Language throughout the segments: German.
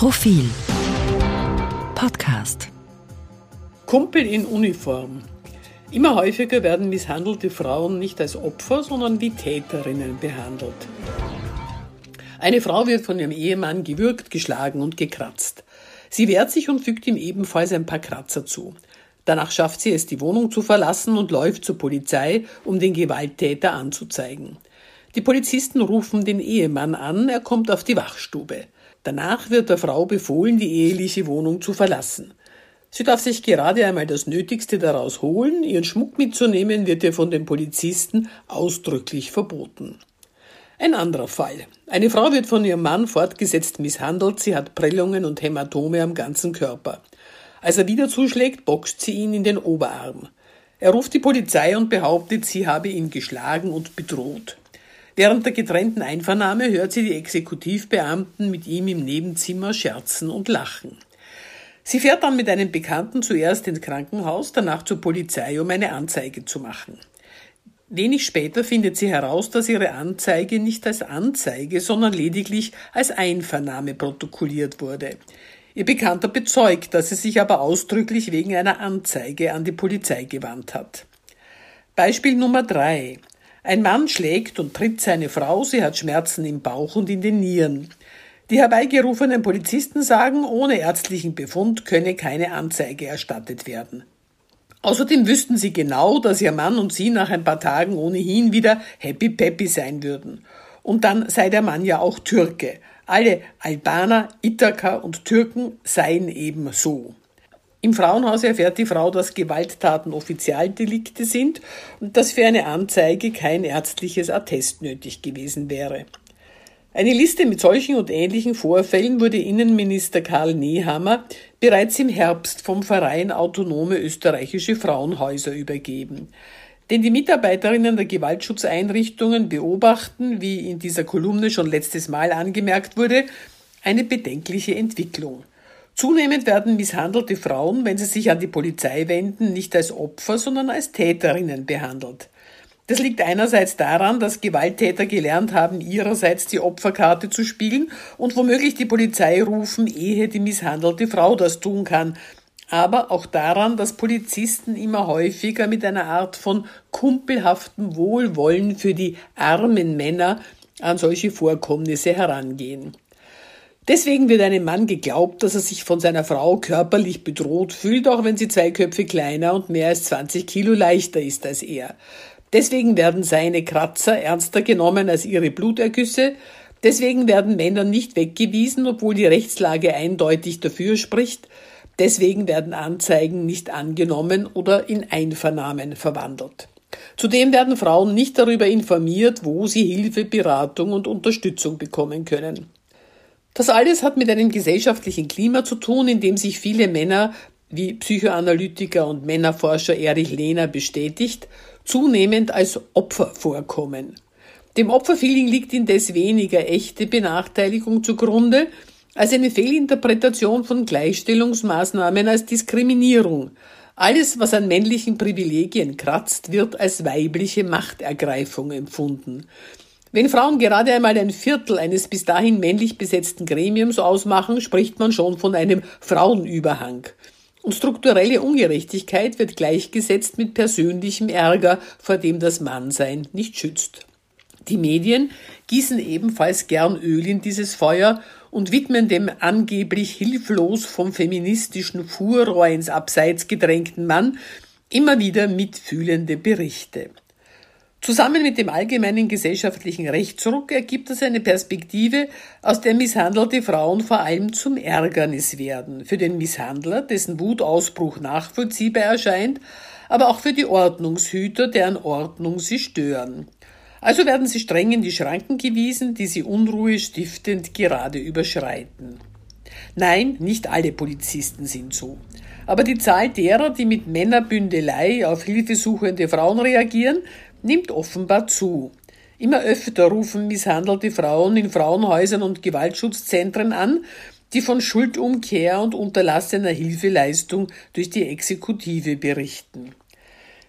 Profil Podcast Kumpel in Uniform. Immer häufiger werden misshandelte Frauen nicht als Opfer, sondern wie Täterinnen behandelt. Eine Frau wird von ihrem Ehemann gewürgt, geschlagen und gekratzt. Sie wehrt sich und fügt ihm ebenfalls ein paar Kratzer zu. Danach schafft sie es, die Wohnung zu verlassen und läuft zur Polizei, um den Gewalttäter anzuzeigen. Die Polizisten rufen den Ehemann an, er kommt auf die Wachstube. Danach wird der Frau befohlen, die eheliche Wohnung zu verlassen. Sie darf sich gerade einmal das Nötigste daraus holen, ihren Schmuck mitzunehmen wird ihr von den Polizisten ausdrücklich verboten. Ein anderer Fall. Eine Frau wird von ihrem Mann fortgesetzt misshandelt, sie hat Prellungen und Hämatome am ganzen Körper. Als er wieder zuschlägt, boxt sie ihn in den Oberarm. Er ruft die Polizei und behauptet, sie habe ihn geschlagen und bedroht. Während der getrennten Einvernahme hört sie die Exekutivbeamten mit ihm im Nebenzimmer scherzen und lachen. Sie fährt dann mit einem Bekannten zuerst ins Krankenhaus, danach zur Polizei, um eine Anzeige zu machen. Wenig später findet sie heraus, dass ihre Anzeige nicht als Anzeige, sondern lediglich als Einvernahme protokolliert wurde. Ihr Bekannter bezeugt, dass er sich aber ausdrücklich wegen einer Anzeige an die Polizei gewandt hat. Beispiel Nummer drei. Ein Mann schlägt und tritt seine Frau, sie hat Schmerzen im Bauch und in den Nieren. Die herbeigerufenen Polizisten sagen, ohne ärztlichen Befund könne keine Anzeige erstattet werden. Außerdem wüssten sie genau, dass ihr Mann und sie nach ein paar Tagen ohnehin wieder happy peppy sein würden. Und dann sei der Mann ja auch Türke. Alle Albaner, Ithaka und Türken seien eben so. Im Frauenhaus erfährt die Frau, dass Gewalttaten Offizialdelikte sind und dass für eine Anzeige kein ärztliches Attest nötig gewesen wäre. Eine Liste mit solchen und ähnlichen Vorfällen wurde Innenminister Karl Nehammer bereits im Herbst vom Verein Autonome österreichische Frauenhäuser übergeben. Denn die Mitarbeiterinnen der Gewaltschutzeinrichtungen beobachten, wie in dieser Kolumne schon letztes Mal angemerkt wurde, eine bedenkliche Entwicklung. Zunehmend werden misshandelte Frauen, wenn sie sich an die Polizei wenden, nicht als Opfer, sondern als Täterinnen behandelt. Das liegt einerseits daran, dass Gewalttäter gelernt haben, ihrerseits die Opferkarte zu spielen und womöglich die Polizei rufen, ehe die misshandelte Frau das tun kann. Aber auch daran, dass Polizisten immer häufiger mit einer Art von kumpelhaftem Wohlwollen für die armen Männer an solche Vorkommnisse herangehen. Deswegen wird einem Mann geglaubt, dass er sich von seiner Frau körperlich bedroht fühlt, auch wenn sie zwei Köpfe kleiner und mehr als 20 Kilo leichter ist als er. Deswegen werden seine Kratzer ernster genommen als ihre Blutergüsse. Deswegen werden Männer nicht weggewiesen, obwohl die Rechtslage eindeutig dafür spricht. Deswegen werden Anzeigen nicht angenommen oder in Einvernahmen verwandelt. Zudem werden Frauen nicht darüber informiert, wo sie Hilfe, Beratung und Unterstützung bekommen können. Das alles hat mit einem gesellschaftlichen Klima zu tun, in dem sich viele Männer, wie Psychoanalytiker und Männerforscher Erich Lehner bestätigt, zunehmend als Opfer vorkommen. Dem Opferfeeling liegt indes weniger echte Benachteiligung zugrunde als eine Fehlinterpretation von Gleichstellungsmaßnahmen als Diskriminierung. Alles, was an männlichen Privilegien kratzt, wird als weibliche Machtergreifung empfunden. Wenn Frauen gerade einmal ein Viertel eines bis dahin männlich besetzten Gremiums ausmachen, spricht man schon von einem Frauenüberhang. Und strukturelle Ungerechtigkeit wird gleichgesetzt mit persönlichem Ärger, vor dem das Mannsein nicht schützt. Die Medien gießen ebenfalls gern Öl in dieses Feuer und widmen dem angeblich hilflos vom feministischen Furrohr ins Abseits gedrängten Mann immer wieder mitfühlende Berichte. Zusammen mit dem allgemeinen gesellschaftlichen Rechtsruck ergibt es eine Perspektive, aus der misshandelte Frauen vor allem zum Ärgernis werden. Für den Misshandler, dessen Wutausbruch nachvollziehbar erscheint, aber auch für die Ordnungshüter, deren Ordnung sie stören. Also werden sie streng in die Schranken gewiesen, die sie Unruhe stiftend gerade überschreiten. Nein, nicht alle Polizisten sind so. Aber die Zahl derer, die mit Männerbündelei auf hilfesuchende Frauen reagieren, nimmt offenbar zu. Immer öfter rufen misshandelte Frauen in Frauenhäusern und Gewaltschutzzentren an, die von Schuldumkehr und unterlassener Hilfeleistung durch die Exekutive berichten.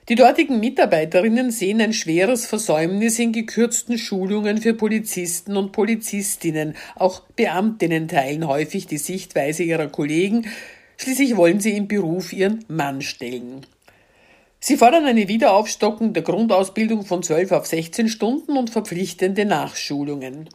Die dortigen Mitarbeiterinnen sehen ein schweres Versäumnis in gekürzten Schulungen für Polizisten und Polizistinnen. Auch Beamtinnen teilen häufig die Sichtweise ihrer Kollegen. Schließlich wollen sie im Beruf ihren Mann stellen. Sie fordern eine Wiederaufstockung der Grundausbildung von 12 auf 16 Stunden und verpflichtende Nachschulungen.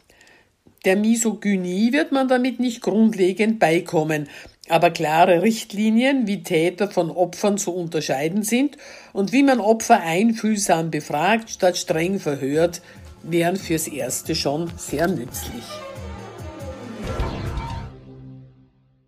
Der Misogynie wird man damit nicht grundlegend beikommen, aber klare Richtlinien, wie Täter von Opfern zu unterscheiden sind und wie man Opfer einfühlsam befragt statt streng verhört, wären fürs Erste schon sehr nützlich.